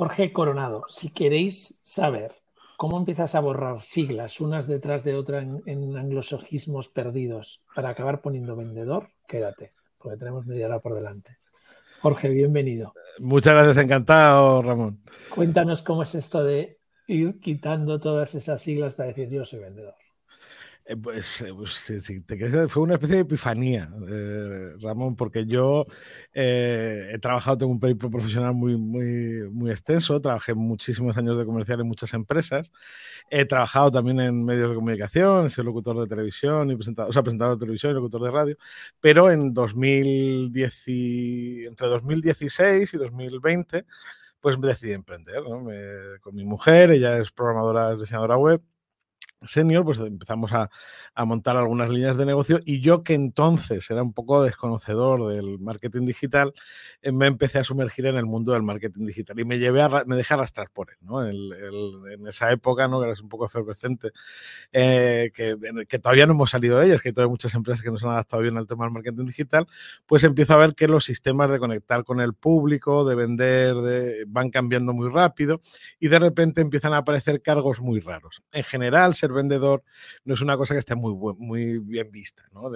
Jorge Coronado, si queréis saber cómo empiezas a borrar siglas unas detrás de otras en, en anglosojismos perdidos para acabar poniendo vendedor, quédate, porque tenemos media hora por delante. Jorge, bienvenido. Muchas gracias, encantado, Ramón. Cuéntanos cómo es esto de ir quitando todas esas siglas para decir yo soy vendedor. Eh, pues, eh, pues sí, te fue una especie de epifanía, eh, Ramón, porque yo he trabajado, tengo un periplo profesional muy, extenso, trabajé muchísimos años de comercial en muchas empresas, he trabajado también en medios de comunicación, he sido locutor de televisión, y presentador, o sea, presentador de televisión y locutor de radio, pero en 2010, entre 2016 y 2020, pues decidí emprender con mi mujer, ella es programadora, diseñadora web, senior, pues empezamos a, montar algunas líneas de negocio y yo que entonces era un poco desconocedor del marketing digital, eh, me empecé a sumergir en el mundo del marketing digital y me llevé a, me dejé arrastrar por él, en esa época, ¿no? Que era un poco efervescente, eh, que, todavía no hemos salido de ellas, que todavía hay muchas empresas que no se han adaptado bien al tema del marketing digital, pues empiezo a ver que los sistemas de conectar con el público, de vender, de, van cambiando muy rápido y de repente empiezan a aparecer cargos muy raros. En general, se vendedor no es una cosa que esté muy, muy bien vista, ¿no?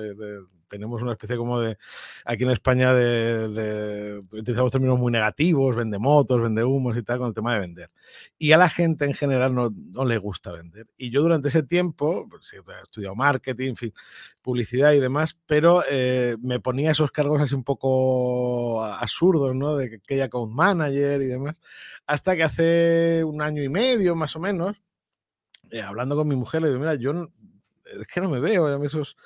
tenemos una especie como de, aquí en España, de, utilizamos términos muy negativos, vende motos, vende humos y tal, con el tema de vender. Y a la gente en general no, no le gusta vender. Y yo durante ese tiempo, pues, he estudiado marketing, publicidad y demás, pero eh, me ponía esos cargos así un poco absurdos. De que haya account manager y demás, hasta que hace un año y medio más o menos, eh, hablando con mi mujer, le digo, mira, yo es que no me veo, a mí esos,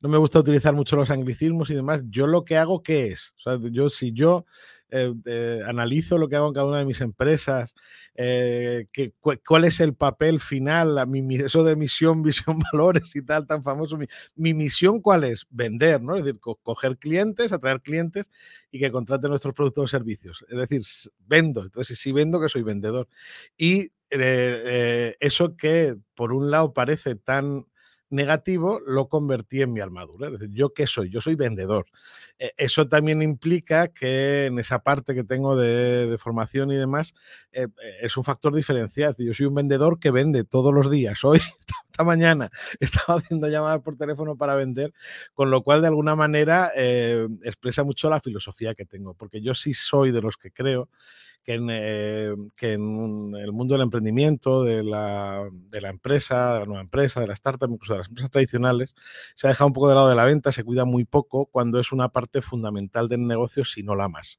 no me gusta utilizar mucho los anglicismos y demás. Yo lo que hago, ¿qué es? O sea, yo, si yo eh, eh, analizo lo que hago en cada una de mis empresas, que, cuál es el papel final, la, mi, eso de misión, visión, valores y tal, tan famoso. Mi, misión, ¿cuál es? Vender, ¿no? Es decir, coger clientes, atraer clientes y que contraten nuestros productos o servicios. Es decir, vendo. Entonces, si vendo, que soy vendedor. Y eh, eh, eso que por un lado parece tan negativo, lo convertí en mi armadura. ¿yo qué soy? Yo soy vendedor. E, eso también implica que en esa parte que tengo de, formación y demás, eh, es un factor diferencial. Yo soy un vendedor que vende todos los días. Hoy, esta mañana, estaba haciendo llamadas por teléfono para vender, con lo cual de alguna manera expresa mucho la filosofía que tengo, porque yo sí soy de los que creo que en, eh, que en el mundo del emprendimiento, de la, de la, empresa, de la nueva empresa, de la startup, incluso de las empresas tradicionales, se ha dejado un poco de lado de la venta, se cuida muy poco cuando es una parte fundamental del negocio, si no la más.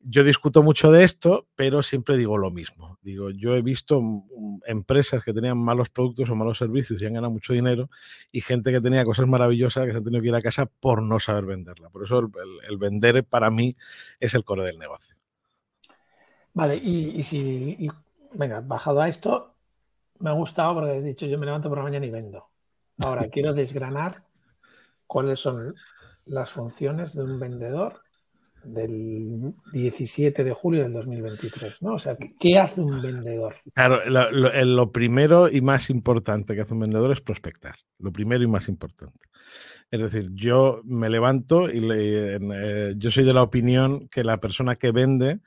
Yo discuto mucho de esto, pero siempre digo lo mismo. Digo, yo he visto empresas que tenían malos productos o malos servicios y han ganado mucho dinero y gente que tenía cosas maravillosas que se han tenido que ir a casa por no saber venderla. Por eso el, el vender para mí es el core del negocio. Vale, y, si, venga, bajado a esto, me ha gustado porque has dicho yo me levanto por la mañana y vendo. Ahora quiero desgranar cuáles son las funciones de un vendedor del 17 de julio del 2023, ¿no? O sea, ¿qué hace un vendedor? Claro, lo, primero y más importante que hace un vendedor es prospectar. Lo primero y más importante. Es decir, yo me levanto y eh, yo soy de la opinión que la persona que vende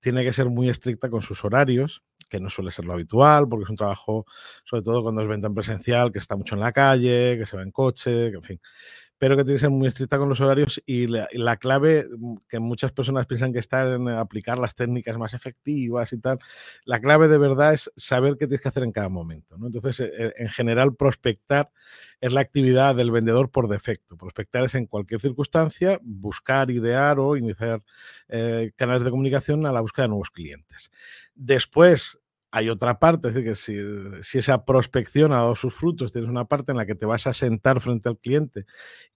tiene que ser muy estricta con sus horarios, que no suele ser lo habitual, porque es un trabajo, sobre todo cuando es venta en presencial, que está mucho en la calle, que se va en coche, que en fin pero que tiene que ser muy estricta con los horarios y la, clave mm, que muchas personas piensan que está en aplicar las técnicas más efectivas y tal, la clave de verdad es saber qué tienes que hacer en cada momento. Entonces, e, e, en general, prospectar es la actividad del vendedor por defecto. Prospectar es en cualquier circunstancia buscar, idear o iniciar eh, canales de comunicación a la búsqueda de nuevos clientes. Después, hay otra parte, es decir, que si, esa prospección ha dado sus frutos, tienes una parte en la que te vas a sentar frente al cliente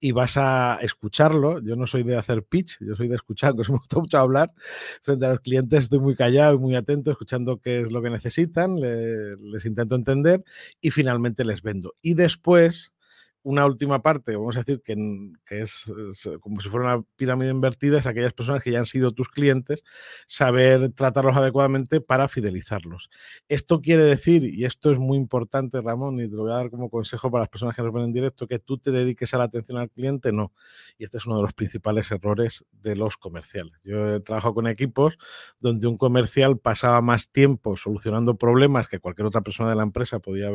y vas a escucharlo. Yo no soy de hacer pitch, yo soy de escuchar, que me gusta mucho hablar. Frente a los clientes estoy muy callado y muy atento, escuchando qué es lo que necesitan, les intento entender y finalmente les vendo. Y después una última parte, vamos a decir que, es, como si fuera una pirámide invertida, es aquellas personas que ya han sido tus clientes, saber tratarlos adecuadamente para fidelizarlos. Esto quiere decir, y esto es muy importante, Ramón, y te lo voy a dar como consejo para las personas que nos ven en directo, que tú te dediques a la atención al cliente, no. Y este es uno de los principales errores de los comerciales. Yo he trabajado con equipos donde un comercial pasaba más tiempo solucionando problemas que cualquier otra persona de la empresa podía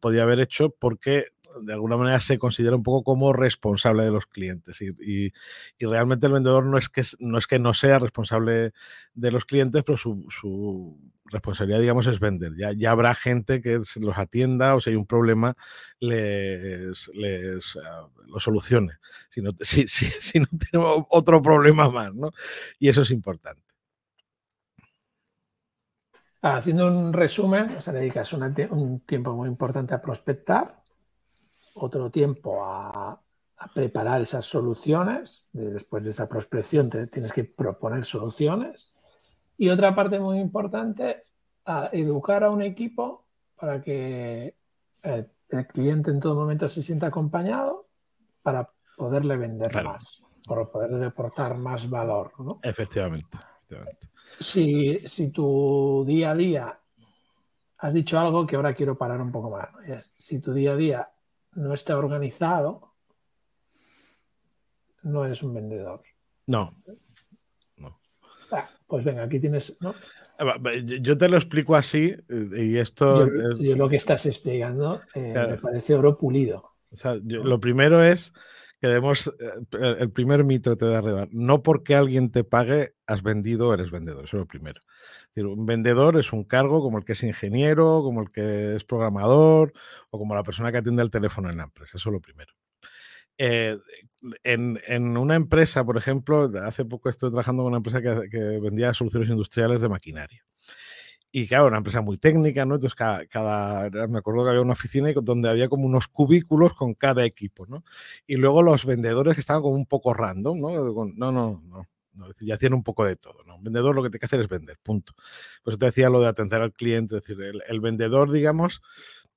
podía haber hecho porque de alguna manera se considera un poco como responsable de los clientes y, realmente el vendedor no es, que, no es que no sea responsable de los clientes, pero su, responsabilidad, digamos, es vender. Ya, ya habrá gente que los atienda o si hay un problema, les, les ah, lo solucione. Si no, si, si, no tenemos otro problema más, ¿no? Y eso es importante. Haciendo un resumen, se dedicas un tiempo muy importante a prospectar, otro tiempo a, preparar esas soluciones. después de esa prospección te, tienes que proponer soluciones. Y otra parte muy importante, a educar a un equipo para que eh, el cliente en todo momento se sienta acompañado para poderle vender más, para poderle aportar más valor. Efectivamente. Si, si, tu día a día has dicho algo que ahora quiero parar un poco más, si tu día a día no está organizado, no eres un vendedor. No. Ah, pues venga, aquí tienes. Eh, yo te lo explico así eh, y esto. Yo, lo que estás explicando eh, me parece oro pulido. lo primero es que debemos. El primer mito te voy a. No porque alguien te pague, has vendido, eres vendedor. Eso es lo primero un vendedor es un cargo como el que es ingeniero, como el que es programador o como la persona que atiende el teléfono en la empresa. Eso es lo primero. Eh, en, una empresa, por ejemplo, hace poco estuve trabajando con una empresa que, vendía soluciones industriales de maquinaria. Y claro, una empresa muy técnica, ¿no? Entonces, cada, me acuerdo que había una oficina donde había como unos cubículos con cada equipo, ¿no? Y luego los vendedores que estaban como un poco random, ¿no? No, no, no ya tiene un poco de todo. ¿no? Un vendedor lo que tiene que hacer es vender, punto. Por eso te decía lo de atender al cliente, es decir, el, vendedor, digamos,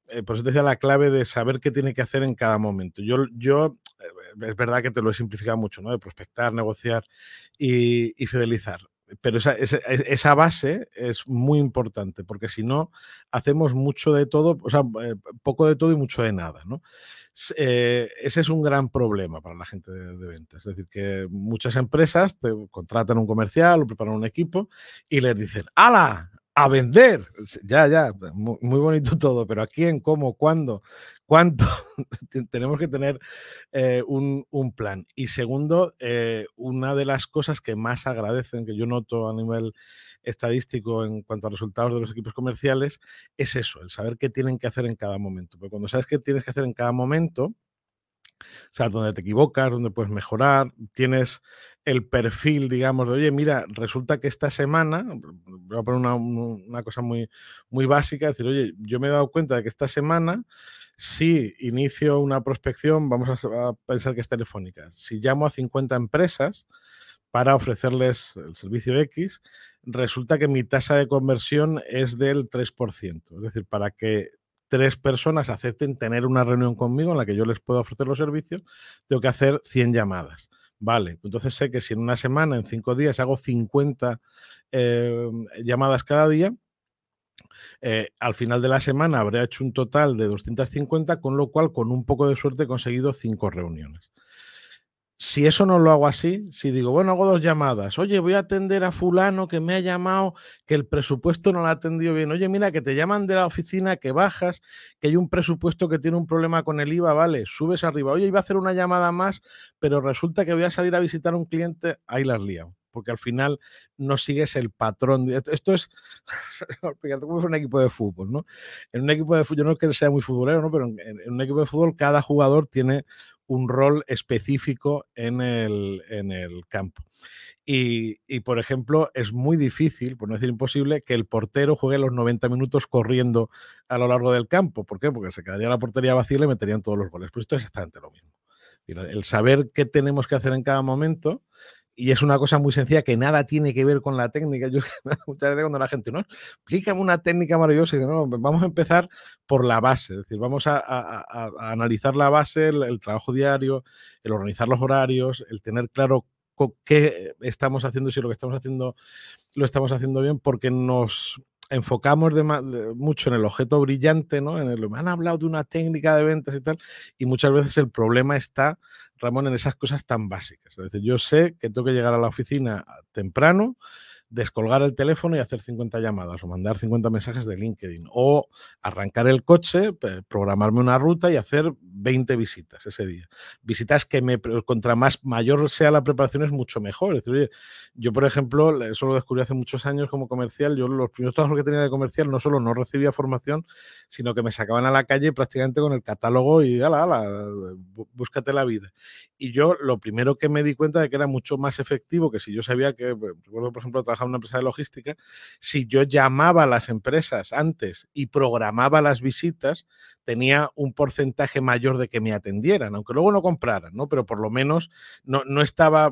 eh, por eso te decía la clave de saber qué tiene que hacer en cada momento. Yo, yo eh, es verdad que te lo he simplificado mucho, ¿no? De prospectar, negociar y, fidelizar pero esa, esa, base es muy importante, porque si no, hacemos mucho de todo, o sea, eh, poco de todo y mucho de nada, ¿no? Eh, ese es un gran problema para la gente de, ventas. Es decir, que muchas empresas te contratan un comercial o preparan un equipo y les dicen, ¡Hala! A vender. Ya, ya, muy, bonito todo, pero ¿a quién, cómo, cuándo, cuánto? Tenemos que tener eh, un, plan. Y segundo, eh, una de las cosas que más agradecen, que yo noto a nivel estadístico en cuanto a resultados de los equipos comerciales es eso, el saber qué tienen que hacer en cada momento. Porque cuando sabes qué tienes que hacer en cada momento, sabes dónde te equivocas, dónde puedes mejorar, tienes el perfil, digamos, de, oye, mira, resulta que esta semana, voy a poner una, cosa muy, muy básica, decir, oye, yo me he dado cuenta de que esta semana, si inicio una prospección, vamos a, pensar que es telefónica. Si llamo a 50 empresas, para ofrecerles el servicio X, resulta que mi tasa de conversión es del 3%. Es decir, para que tres personas acepten tener una reunión conmigo en la que yo les pueda ofrecer los servicios, tengo que hacer 100 llamadas. Vale, entonces sé que si en una semana, en cinco días, hago 50 eh, llamadas cada día, eh, al final de la semana habré hecho un total de 250, con lo cual, con un poco de suerte, he conseguido cinco reuniones. Si eso no lo hago así, si digo, bueno, hago dos llamadas, oye, voy a atender a fulano que me ha llamado, que el presupuesto no lo ha atendido bien, oye, mira, que te llaman de la oficina, que bajas, que hay un presupuesto que tiene un problema con el IVA, vale, subes arriba, oye, iba a hacer una llamada más, pero resulta que voy a salir a visitar a un cliente, ahí las liado porque al final no sigues el patrón. Esto es como un equipo de fútbol, ¿no? En un equipo de fútbol, yo no es que sea muy futbolero, ¿no? Pero en, un equipo de fútbol cada jugador tiene un rol específico en el, campo. Y, por ejemplo, es muy difícil, por no decir imposible, que el portero juegue los 90 minutos corriendo a lo largo del campo. ¿Por qué? Porque se quedaría la portería vacía y le meterían todos los goles. Pues esto es exactamente lo mismo. El saber qué tenemos que hacer en cada momento y es una cosa muy sencilla que nada tiene que ver con la técnica. Yo muchas veces cuando la gente, no, explícame una técnica maravillosa, y no, vamos a empezar por la base, es decir, vamos a, analizar la base, el, trabajo diario, el organizar los horarios, el tener claro qué estamos haciendo, si lo que estamos haciendo lo estamos haciendo bien, porque nos enfocamos mucho en el objeto brillante, ¿no? En el, me han hablado de una técnica de ventas y tal, y muchas veces el problema está, Ramón, en esas cosas tan básicas. Es decir, yo sé que tengo que llegar a la oficina temprano, descolgar el teléfono y hacer 50 llamadas o mandar 50 mensajes de LinkedIn o arrancar el coche, programarme una ruta y hacer 20 visitas ese día. Visitas que me contra más mayor sea la preparación es mucho mejor. Yo por ejemplo, eso lo descubrí hace muchos años como comercial, yo los primeros trabajos que tenía de comercial no solo no recibía formación, sino que me sacaban a la calle prácticamente con el catálogo y ala, ala, búscate la vida. Y yo lo primero que me di cuenta de que era mucho más efectivo que si yo sabía que, recuerdo por ejemplo, trabajar en una empresa de logística, si yo llamaba a las empresas antes y programaba las visitas, tenía un porcentaje mayor de que me atendieran, aunque luego no compraran, ¿no? Pero por lo menos no, no estaba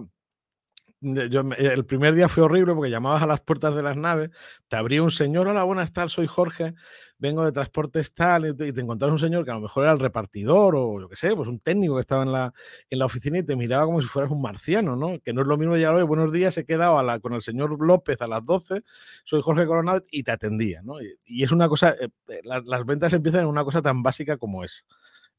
el primer día fue horrible porque llamabas a las puertas de las naves, te abría un señor, hola, buenas tardes, soy Jorge, vengo de transportes tal, y te, encontrabas un señor que a lo mejor era el repartidor o yo qué sé, pues un técnico que estaba en la, en la oficina y te miraba como si fueras un marciano, ¿no? Que no es lo mismo llegar hoy, buenos días, he quedado con el señor López a las 12, soy Jorge Coronado y te atendía, ¿no? Y, es una cosa, eh, eh, las ventas empiezan en una cosa tan básica como es.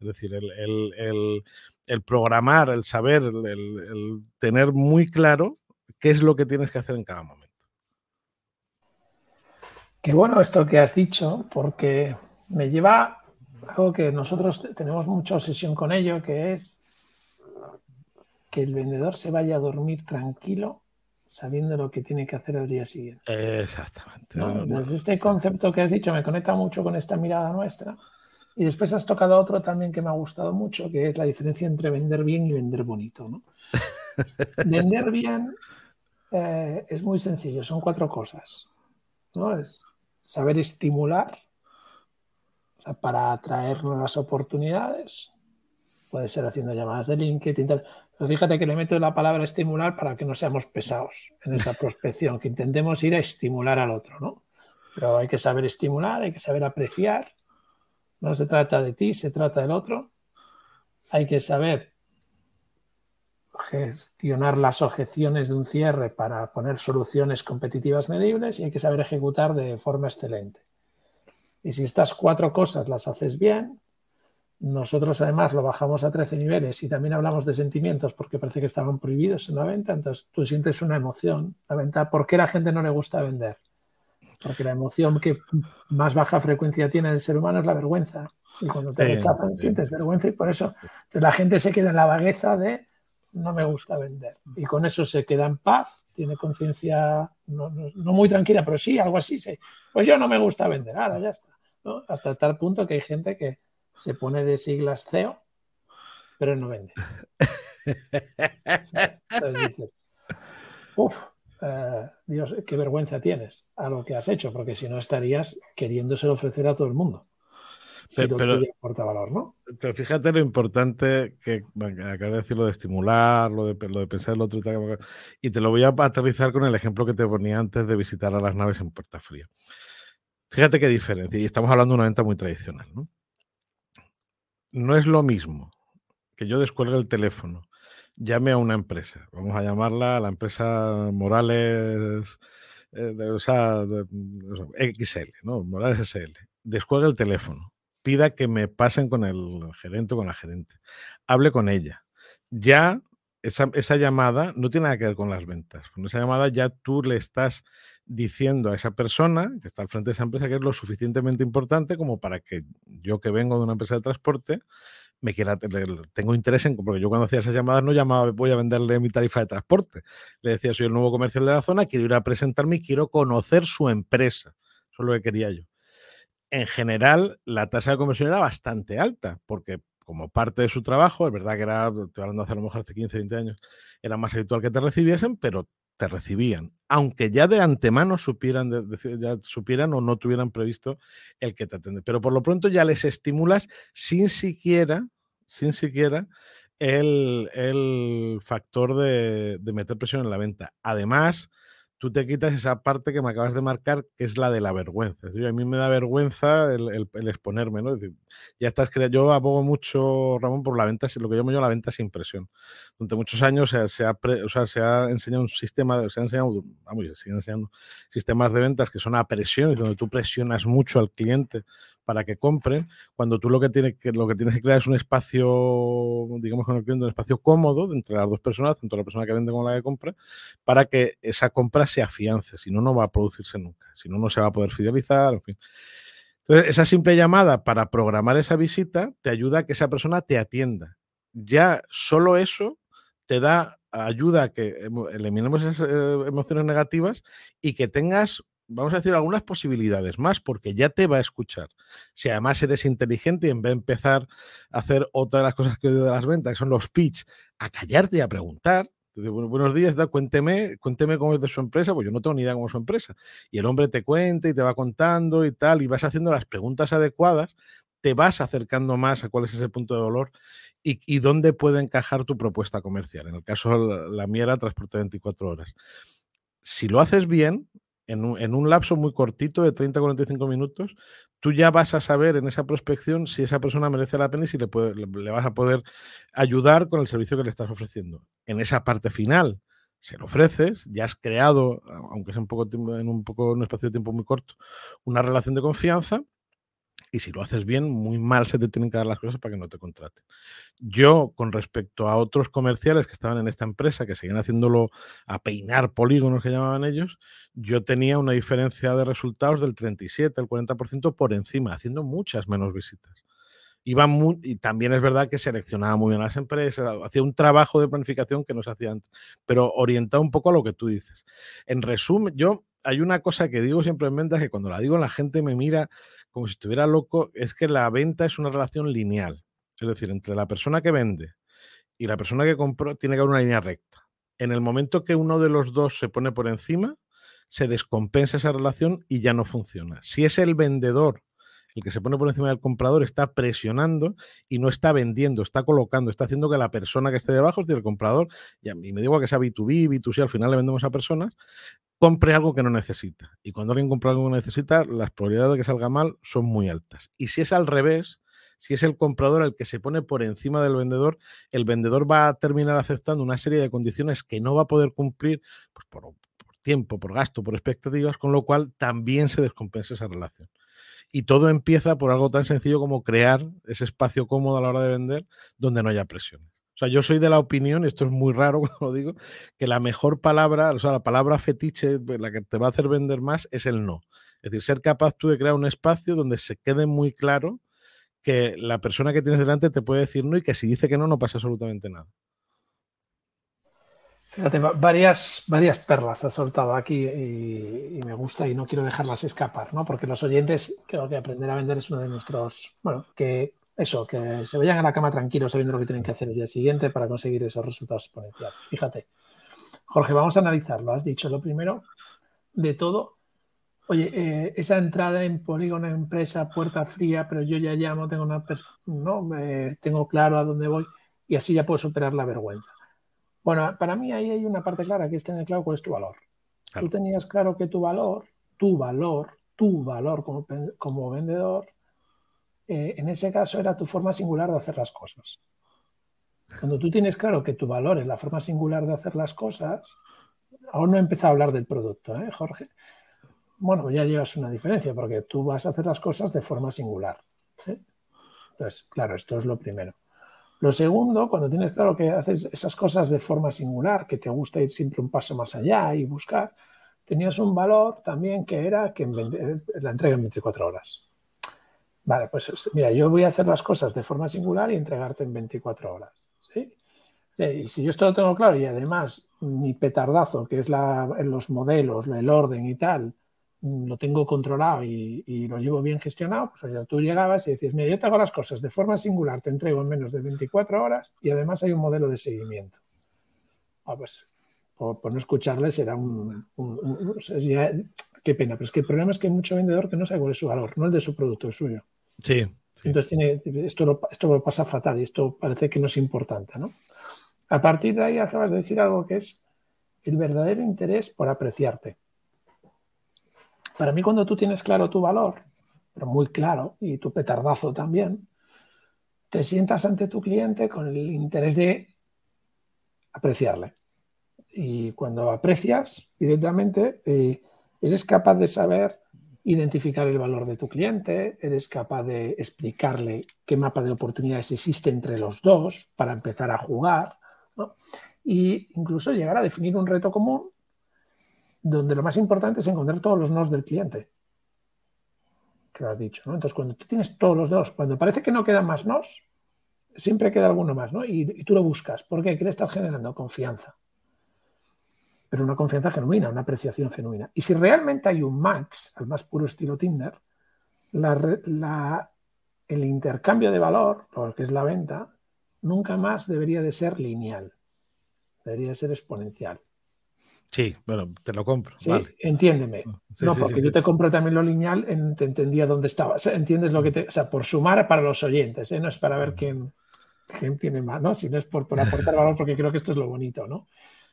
Es decir, el, el programar, el saber, el, tener muy claro qué es lo que tienes que hacer en cada momento. Qué bueno esto que has dicho, porque me lleva a algo que nosotros tenemos mucha obsesión con ello, que es que el vendedor se vaya a dormir tranquilo sabiendo lo que tiene que hacer el día siguiente. Exactamente. Este concepto que has dicho me conecta mucho con esta mirada nuestra y después has tocado otro también que me ha gustado mucho, que es la diferencia entre vender bien y vender bonito. ¿no? vender bien eh, es muy sencillo, son cuatro cosas. ¿no? Es saber estimular para atraer nuevas oportunidades. Puede ser haciendo llamadas de LinkedIn. Pero fíjate que le meto la palabra estimular para que no seamos pesados en esa prospección, que intentemos ir a estimular al otro. ¿no? Pero hay que saber estimular, hay que saber apreciar no se trata de ti, se trata del otro. Hay que saber gestionar las objeciones de un cierre para poner soluciones competitivas medibles y hay que saber ejecutar de forma excelente. Y si estas cuatro cosas las haces bien, nosotros además lo bajamos a 13 niveles y también hablamos de sentimientos porque parece que estaban prohibidos en la venta, entonces tú sientes una emoción. La venta, ¿por qué la gente no le gusta vender? Porque la emoción que más baja frecuencia tiene el ser humano es la vergüenza. Y cuando te rechazan, sientes vergüenza y por eso la gente se queda en la vagueza de no me gusta vender. Y con eso se queda en paz, tiene conciencia no, muy tranquila, pero sí, algo así. Pues yo no me gusta vender, ahora ya está. Hasta tal punto que hay gente que se pone de siglas CEO, pero no vende. uf, eh, Dios, qué vergüenza tienes a lo que has hecho, porque si no estarías queriéndoselo ofrecer a todo el mundo. Si pero, valor, ¿no? Pero fíjate lo importante que acabo de decir lo de estimular, lo de, lo de pensar el otro y te lo voy a aterrizar con el ejemplo que te ponía antes de visitar a las naves en Puerta Fría. Fíjate qué diferencia, y estamos hablando de una venta muy tradicional, ¿no? No es lo mismo que yo descuelgue el teléfono llame a una empresa, vamos a llamarla la empresa Morales, eh, de, o sea, XL, ¿no? Morales SL. Descuelga el teléfono, pida que me pasen con el gerente o con la gerente, hable con ella. Ya esa, esa, llamada no tiene nada que ver con las ventas. Con esa llamada ya tú le estás diciendo a esa persona que está al frente de esa empresa que es lo suficientemente importante como para que yo que vengo de una empresa de transporte me quiera, tengo interés en, porque yo cuando hacía esas llamadas no llamaba, voy a venderle mi tarifa de transporte. Le decía, soy el nuevo comercial de la zona, quiero ir a presentarme y quiero conocer su empresa. Eso es lo que quería yo. En general, la tasa de conversión era bastante alta, porque como parte de su trabajo, es verdad que era, estoy hablando hace a lo mejor hace 15, 20 años, era más habitual que te recibiesen, pero te recibían, aunque ya de antemano supieran, ya supieran o no tuvieran previsto el que te atiende. Pero por lo pronto ya les estimulas sin siquiera, sin siquiera el, el factor de, de, meter presión en la venta. Además, tú te quitas esa parte que me acabas de marcar, que es la de la vergüenza. Es decir, a mí me da vergüenza el, el, exponerme, ¿no? decir, ya estás yo abogo mucho, Ramón, por la venta, lo que llamo yo la venta sin presión. Durante muchos años se, se, ha, o sea, se ha, enseñado un sistema, se ha enseñado, vamos, se siguen enseñando sistemas de ventas que son a presión, donde tú presionas mucho al cliente para que compren, cuando tú lo que, tienes que, lo que tienes que crear es un espacio, digamos con el cliente, un espacio cómodo entre las dos personas, tanto la persona que vende como la que compra, para que esa compra se afiance, si no, no va a producirse nunca, si no, no se va a poder fidelizar, en fin. Entonces, esa simple llamada para programar esa visita te ayuda a que esa persona te atienda. Ya solo eso te da ayuda a que eliminemos esas eh, emociones negativas y que tengas vamos a decir, algunas posibilidades más, porque ya te va a escuchar. Si además eres inteligente y en vez de empezar a hacer otra de las cosas que odio de las ventas, que son los pitch, a callarte y a preguntar. Buenos días, cuénteme, cuénteme cómo es de su empresa, pues yo no tengo ni idea cómo es su empresa. Y el hombre te cuenta y te va contando y tal, y vas haciendo las preguntas adecuadas, te vas acercando más a cuál es ese punto de dolor y, dónde puede encajar tu propuesta comercial. En el caso, la, la mía era transporte 24 horas. Si lo haces bien, en un, en un, lapso muy cortito de 30 a 45 minutos, tú ya vas a saber en esa prospección si esa persona merece la pena y si le, puede, le, vas a poder ayudar con el servicio que le estás ofreciendo. En esa parte final, se lo ofreces, ya has creado, aunque sea un poco en un poco en un espacio de tiempo muy corto, una relación de confianza y si lo haces bien, muy mal se te tienen que dar las cosas para que no te contraten. Yo, con respecto a otros comerciales que estaban en esta empresa, que seguían haciéndolo a peinar polígonos que llamaban ellos, yo tenía una diferencia de resultados del 37 al 40% por encima, haciendo muchas menos visitas. Iba muy, y también es verdad que seleccionaba muy bien las empresas, hacía un trabajo de planificación que no se hacía antes, pero orientado un poco a lo que tú dices. En resumen, yo hay una cosa que digo siempre en ventas que cuando la digo la gente me mira como si estuviera loco, es que la venta es una relación lineal. Es decir, entre la persona que vende y la persona que compró tiene que haber una línea recta. En el momento que uno de los dos se pone por encima, se descompensa esa relación y ya no funciona. Si es el vendedor el que se pone por encima del comprador, está presionando y no está vendiendo, está colocando, está haciendo que la persona que esté debajo, es decir, el comprador, y, a mí me digo que sea B2B, B2C, al final le vendemos a personas, compre algo que no necesita. Y cuando alguien compra algo que no necesita, las probabilidades de que salga mal son muy altas. Y si es al revés, si es el comprador el que se pone por encima del vendedor, el vendedor va a terminar aceptando una serie de condiciones que no va a poder cumplir pues, por, por, tiempo, por gasto, por expectativas, con lo cual también se descompensa esa relación. Y todo empieza por algo tan sencillo como crear ese espacio cómodo a la hora de vender donde no haya presiones. O sea, yo soy de la opinión, y esto es muy raro cuando digo, que la mejor palabra, o sea, la palabra fetiche, la que te va a hacer vender más, es el no. Es decir, ser capaz tú de crear un espacio donde se quede muy claro que la persona que tienes delante te puede decir no y que si dice que no, no pasa absolutamente nada. Fíjate, varias, varias perlas has soltado aquí y, me gusta y no quiero dejarlas escapar, ¿no? Porque los oyentes creo que aprender a vender es uno de nuestros, bueno, que eso, que se vayan a la cama tranquilos sabiendo lo que tienen que hacer el día siguiente para conseguir esos resultados exponenciales. Fíjate, Jorge, vamos a analizarlo. Has dicho lo primero de todo. Oye, eh, esa entrada en polígono, empresa, puerta fría, pero yo ya llamo, tengo una, no, eh, tengo claro a dónde voy y así ya puedo superar la vergüenza. Bueno, para mí ahí hay una parte clara que es tener claro cuál es tu valor. Claro. Tú tenías claro que tu valor, tu valor, tu valor como, como vendedor eh, en ese caso era tu forma singular de hacer las cosas. Cuando tú tienes claro que tu valor es la forma singular de hacer las cosas, aún no he empezado a hablar del producto, ¿eh, Jorge? Bueno, ya llevas una diferencia porque tú vas a hacer las cosas de forma singular. ¿sí? Entonces, claro, esto es lo primero. Lo segundo, cuando tienes claro que haces esas cosas de forma singular, que te gusta ir siempre un paso más allá y buscar, tenías un valor también que era que la entrega en 24 horas. Vale, pues mira, yo voy a hacer las cosas de forma singular y entregarte en 24 horas. ¿sí? Y si yo esto lo tengo claro y además mi petardazo, que es los modelos, el orden y tal, mm, lo tengo controlado y, lo llevo bien gestionado, pues oye, tú llegabas y decías, mira, yo te hago las cosas de forma singular, te entrego en menos de 24 horas y además hay un modelo de seguimiento. Ah, pues por, no escucharle será un... qué pena, pero es que el problema es que hay mucho vendedor que no sabe cuál es su valor, no el de su producto, el suyo. Sí, Entonces tiene, esto, lo, esto pasa fatal y esto parece que no es importante, ¿no? A partir de ahí acabas de decir algo que es el verdadero interés por apreciarte. Para mí cuando tú tienes claro tu valor, pero muy claro, y tu petardazo también, te sientas ante tu cliente con el interés de apreciarle. Y cuando aprecias directamente, eh, eres capaz de saber identificar el valor de tu cliente, eres capaz de explicarle qué mapa de oportunidades existe entre los dos para empezar a jugar, ¿no? y incluso llegar a definir un reto común donde lo más importante es encontrar todos los nos del cliente. Que lo has dicho. Entonces, cuando tú tienes todos los dos, cuando parece que no quedan más nos, siempre queda alguno más, ¿no? Y, y tú lo buscas. ¿Por qué? ¿Qué le estás generando? Confianza pero una confianza genuina, una apreciación genuina. Y si realmente hay un match, al más puro estilo Tinder, el intercambio de valor, lo que es la venta, nunca más debería de ser lineal, debería de ser exponencial. Sí, bueno, te lo compro. Sí, entiéndeme. no, porque yo te compro también lo lineal, en, te entendía dónde estaba. entiendes lo que te. O sea, por sumar para los oyentes, ¿eh? no es para ver quién, quién tiene más, ¿no? Sino es por, por aportar valor, porque creo que esto es lo bonito, ¿no?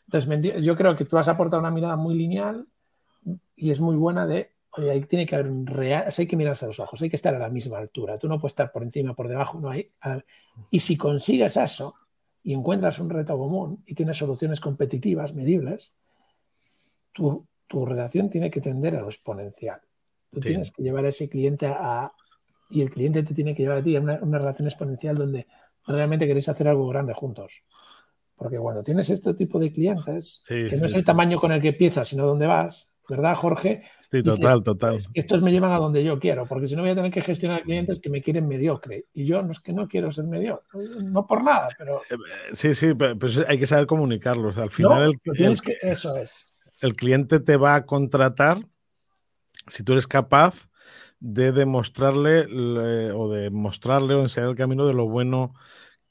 Entonces, yo creo que tú has aportado una mirada muy lineal y es muy buena de, oye, ahí tiene que haber un real, hay que mirarse a los ojos, hay que estar a la misma altura, tú no puedes estar por encima, por debajo, no hay. Y si consigues eso y encuentras un reto común y tienes soluciones competitivas, medibles, tu, tu relación tiene que tender a lo exponencial. Tú tienes que llevar a ese cliente a, y el cliente te tiene que llevar a ti a una, una relación exponencial donde realmente queréis hacer algo grande juntos. Porque cuando tienes este tipo de clientes, que no es el tamaño con el que empiezas, sino dónde vas, ¿verdad, Jorge? Sí, total, total. Estos me llevan a donde yo quiero, porque si no voy a tener que gestionar clientes que me quieren mediocre. Y yo no es que no quiero ser mediocre, no por nada, pero. Eh, sí, sí, pero, hay que saber comunicarlos. Al final, tienes que, eso es. El cliente te va a contratar si tú eres capaz de demostrarle o de mostrarle o enseñar el camino de lo bueno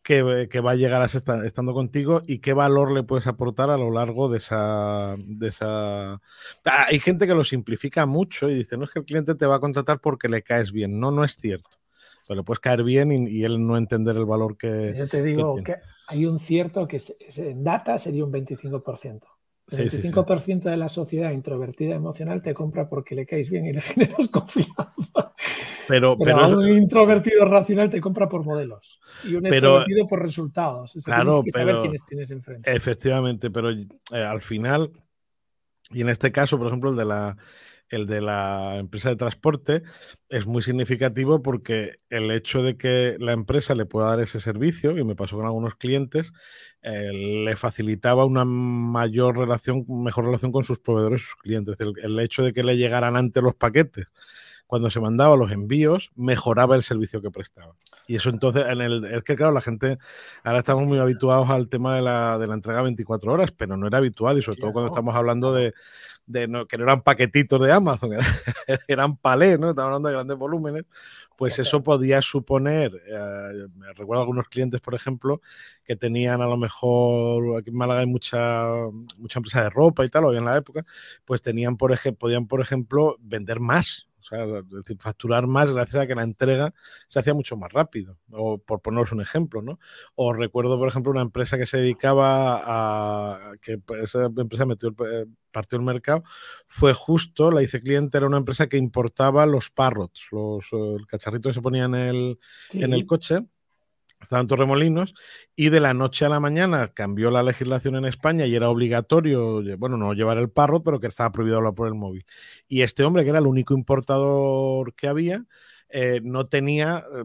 que, va a llegar a estar, estando contigo y qué valor le puedes aportar a lo largo de esa, de esa... Ah, hay gente que lo simplifica mucho y dice, no es que el cliente te va a contratar porque le caes bien. No, no es cierto. O le puedes caer bien y, él no entender el valor que... Yo te digo que, hay un cierto que en data sería un 25%. El 25% de la sociedad introvertida emocional te compra porque le caes bien y le generas confianza. Pero, pero, un introvertido racional te compra por modelos y un extrovertido por resultados. claro, tienes que saber quiénes tienes enfrente. Efectivamente, pero eh, al final, y en este caso, por ejemplo, el de la el de la empresa de transporte es muy significativo porque el hecho de que la empresa le pueda dar ese servicio, y me pasó con algunos clientes, eh, le facilitaba una mayor relación, mejor relación con sus proveedores y sus clientes. El, hecho de que le llegaran antes los paquetes cuando se mandaba los envíos, mejoraba el servicio que prestaba. Y eso entonces, en el, es que claro, la gente, ahora estamos muy habituados al tema de la, de la entrega 24 horas, pero no era habitual y sobre todo cuando estamos hablando de, de no, que no eran paquetitos de Amazon, eran, palés, ¿no? Estamos hablando de grandes volúmenes, pues eso podía suponer, eh, me recuerdo algunos clientes, por ejemplo, que tenían a lo mejor, aquí en Málaga hay mucha, mucha empresa de ropa y tal, hoy en la época, pues tenían, por ejemplo, podían, por ejemplo, vender más, o sea, es decir, facturar más gracias a que la entrega se hacía mucho más rápido, o por poneros un ejemplo, ¿no? O recuerdo, por ejemplo, una empresa que se dedicaba a que esa empresa metió el, partió el mercado, fue justo, la hice cliente, era una empresa que importaba los parrots, los cacharritos que se ponían en el, en el coche estaban Torremolinos, y de la noche a la mañana cambió la legislación en España y era obligatorio, bueno, no llevar el parrot, pero que estaba prohibido hablar por el móvil. Y este hombre, que era el único importador que había, eh, no tenía eh,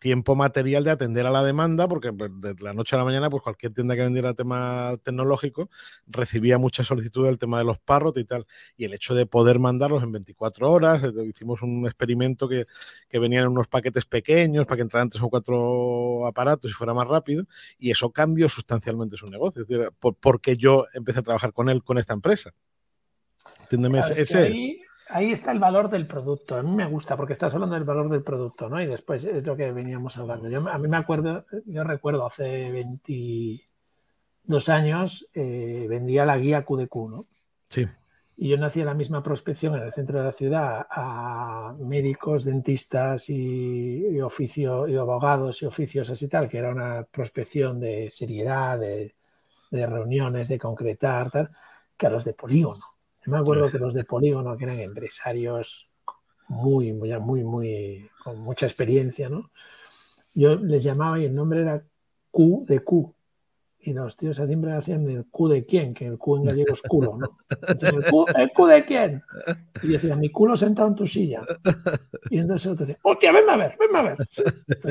tiempo material de atender a la demanda, porque pues, de la noche a la mañana, pues cualquier tienda que vendiera tema tecnológico recibía mucha solicitud del tema de los parrot y tal. Y el hecho de poder mandarlos en 24 horas, eh, hicimos un experimento que, que venían en unos paquetes pequeños para que entraran tres o cuatro aparatos y fuera más rápido, y eso cambió sustancialmente su negocio. Es decir, porque yo empecé a trabajar con él, con esta empresa. Entiéndeme, ese ahí está el valor del producto. A mí me gusta porque estás hablando del valor del producto, ¿no? Y después es lo que veníamos hablando. Yo, a mí me acuerdo, yo recuerdo hace 22 años eh, vendía la guía QDQ, ¿no? Sí. y yo no hacía la misma prospección en el centro de la ciudad a médicos, dentistas y, oficio, y abogados y oficios así tal, que era una prospección de seriedad, de, reuniones, de concretar, tal, que a los de polígono. Yo me acuerdo que los de polígono, que eran empresarios muy, muy, muy, muy, con mucha experiencia, ¿no? Yo les llamaba y el nombre era Q de Q, y los tíos siempre hacían el Q de quién, que el Q en gallego es culo, ¿no? el, Q, de quién. Y decía, mi culo sentado en tu silla. Y entonces el otro decía, hostia, venme a ver, venme a ver.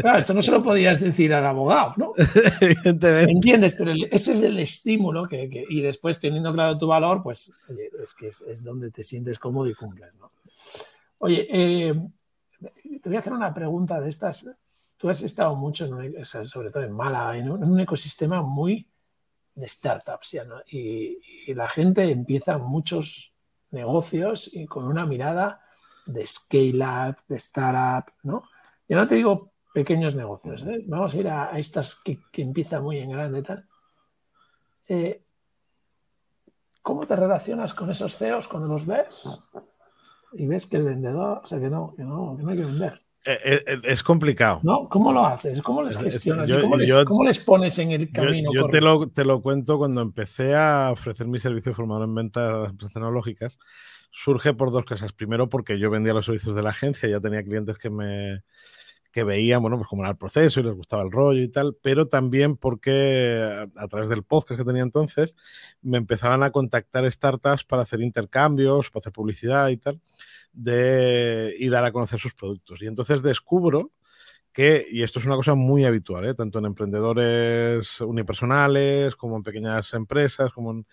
Claro, esto no se lo podías decir al abogado, ¿no? Evidentemente. ¿Entiendes? Pero ese es el estímulo que, y después teniendo claro tu valor, pues oye, es que es, donde te sientes cómodo y cumples, ¿no? Oye, eh, te voy a hacer una pregunta de estas tú has estado mucho, en sobre todo en Málaga, en un, ecosistema muy de startups, ¿ya, y, la gente empieza muchos negocios y con una mirada de scale-up, de startup, ¿no? Yo no te digo pequeños negocios, ¿eh? vamos a ir a, estas que, que empiezan muy en grande y tal. Eh, ¿Cómo te relacionas con esos CEOs cuando los ves? Y ves que el vendedor, o sea, que no, que no, que no hay que vender. Eh, eh, eh, es complicado. ¿No? ¿Cómo lo haces? ¿Cómo les gestionas? ¿Cómo, les, pones en el camino? Yo, te, lo, te, lo, cuento cuando empecé a ofrecer mi servicio formado en ventas tecnológicas. Surge por dos cosas. Primero, porque yo vendía los servicios de la agencia, ya tenía clientes que me que veían, bueno, pues cómo era el proceso y les gustaba el rollo y tal, pero también porque a, a, través del podcast que tenía entonces me empezaban a contactar startups para hacer intercambios, para hacer publicidad y tal de, y dar a conocer sus productos. Y entonces descubro que, y esto es una cosa muy habitual, ¿eh? tanto en emprendedores unipersonales como en pequeñas empresas, como en,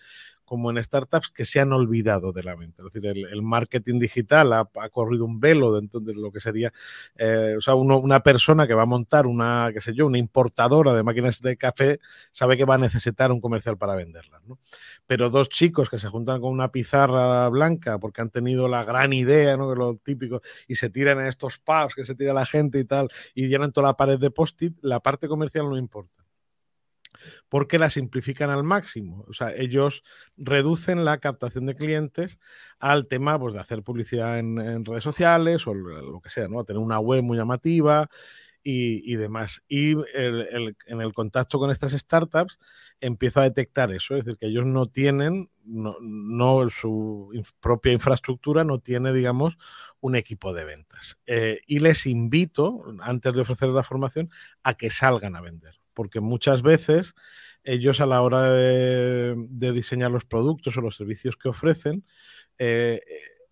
como en startups que se han olvidado de la mente. Es decir, el, marketing digital ha, corrido un velo dentro de lo que sería, eh, o sea, una persona que va a montar una, qué sé yo, una importadora de máquinas de café, sabe que va a necesitar un comercial para venderlas. ¿no? Pero dos chicos que se juntan con una pizarra blanca porque han tenido la gran idea, ¿no? Que lo típico, y se tiran en estos pubs que se tira la gente y tal, y llenan toda la pared de post-it, la parte comercial no importa porque la simplifican al máximo. O sea, ellos reducen la captación de clientes al tema pues, de hacer publicidad en, redes sociales o lo que sea, ¿no? Tener una web muy llamativa y, demás. Y en el contacto con estas startups empiezo a detectar eso, es decir, que ellos no tienen, no, su propia infraestructura no tiene, digamos, un equipo de ventas. Eh, y les invito, antes de ofrecer la formación, a que salgan a vender porque muchas veces ellos a la hora de, diseñar los productos o los servicios que ofrecen, eh,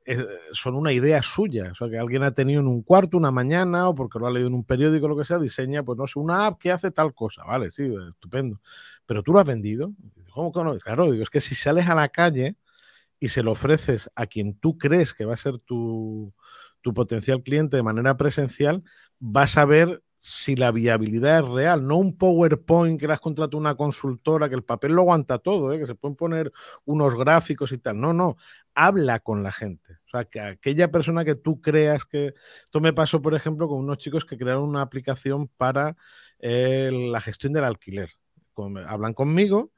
eh, son una idea suya, o sea, que alguien ha tenido en un cuarto una mañana o porque lo ha leído en un periódico, lo que sea, diseña, pues no sé, una app que hace tal cosa, vale, sí, estupendo, pero tú lo has vendido, ¿cómo que no? Claro, digo, es que si sales a la calle y se lo ofreces a quien tú crees que va a ser tu, tu potencial cliente de manera presencial, vas a ver si la viabilidad es real, no un PowerPoint que las contratado una consultora, que el papel lo aguanta todo, ¿eh? que se pueden poner unos gráficos y tal. No, no, habla con la gente. O sea, que aquella persona que tú creas que... Esto me pasó, por ejemplo, con unos chicos que crearon una aplicación para eh, la gestión del alquiler. hablan conmigo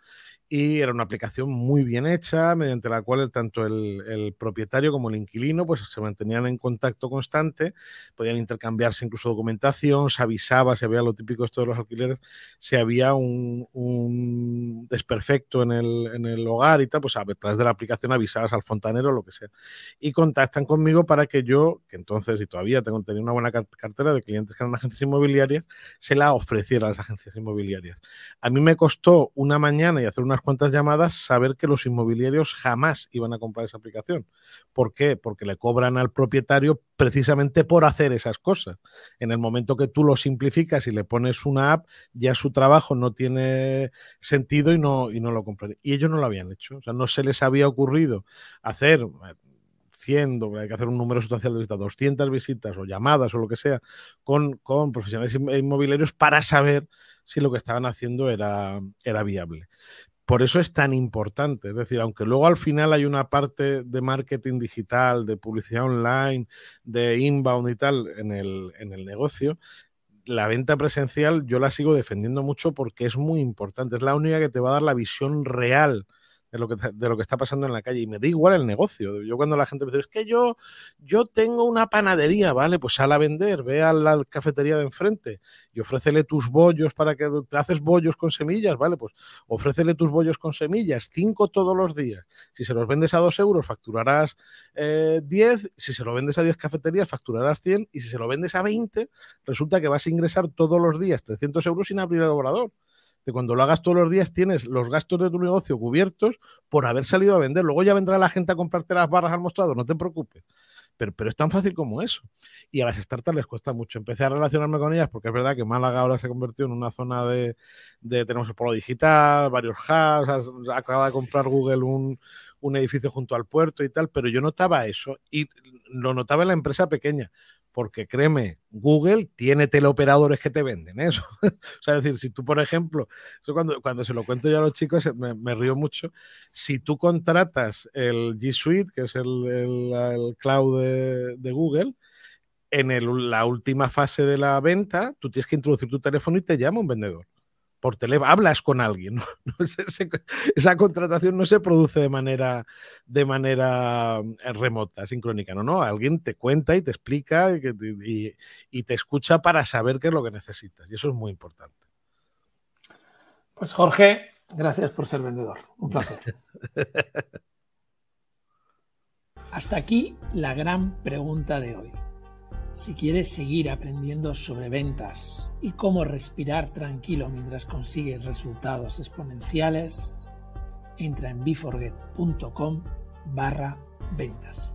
y era una aplicación muy bien hecha, mediante la cual tanto el, propietario como el inquilino pues, se mantenían en contacto constante, podían intercambiarse incluso documentación, se avisaba si había lo típico esto de los alquileres, si había un, desperfecto en el, en el, hogar y tal, pues a través de la aplicación avisabas al fontanero lo que sea. Y contactan conmigo para que yo, que entonces y todavía tengo tenía una buena cartera de clientes que eran agencias inmobiliarias, se la ofreciera a las agencias inmobiliarias. A mí me costó una mañana y hacer una cuantas llamadas, saber que los inmobiliarios jamás iban a comprar esa aplicación. ¿Por qué? Porque le cobran al propietario precisamente por hacer esas cosas. En el momento que tú lo simplificas y le pones una app, ya su trabajo no tiene sentido y no, y no lo compran. Y ellos no lo habían hecho. O sea, no se les había ocurrido hacer 100, hay que hacer un número sustancial de visitas, 200 visitas o llamadas o lo que sea con, con profesionales inmobiliarios para saber si lo que estaban haciendo era, era viable por eso es tan importante. Es decir, aunque luego al final hay una parte de marketing digital, de publicidad online, de inbound y tal en el, en el negocio, la venta presencial yo la sigo defendiendo mucho porque es muy importante. Es la única que te va a dar la visión real de lo, que, está pasando en la calle y me da igual el negocio. Yo cuando la gente me dice, es que yo, yo tengo una panadería, ¿vale? Pues sal a vender, ve a la cafetería de enfrente y ofrécele tus bollos para que te haces bollos con semillas, ¿vale? Pues ofrécele tus bollos con semillas, cinco todos los días. Si se los vendes a dos euros, facturarás eh, 10, si se lo vendes a 10 cafeterías, facturarás 100 y si se lo vendes a 20, resulta que vas a ingresar todos los días 300 euros sin abrir el obrador cuando lo hagas todos los días tienes los gastos de tu negocio cubiertos por haber salido a vender. Luego ya vendrá la gente a comprarte las barras al mostrador, no te preocupes. Pero, pero, es tan fácil como eso. Y a las startups les cuesta mucho. Empecé a relacionarme con ellas porque es verdad que Málaga ahora se ha convertido en una zona de, de tenemos el polo digital, varios hubs, acaba de comprar Google un, un edificio junto al puerto y tal, pero yo notaba eso y lo notaba en la empresa pequeña porque créeme, Google tiene teleoperadores que te venden eso. o sea, es decir, si tú, por ejemplo, cuando, cuando se lo cuento yo a los chicos, me, río mucho, si tú contratas el G Suite, que es el, el, cloud de, de, Google, en el, la última fase de la venta, tú tienes que introducir tu teléfono y te llama un vendedor por teléfono, hablas con alguien. esa contratación no se produce de manera, de manera eh, remota, sincrónica, no, no, alguien te cuenta y te explica y, y, te escucha para saber qué es lo que necesitas. Y eso es muy importante. Pues Jorge, gracias por ser vendedor. Un placer. Hasta aquí la gran pregunta de hoy. Si quieres seguir aprendiendo sobre ventas y cómo respirar tranquilo mientras consigues resultados exponenciales, entra en biforget.com barra ventas.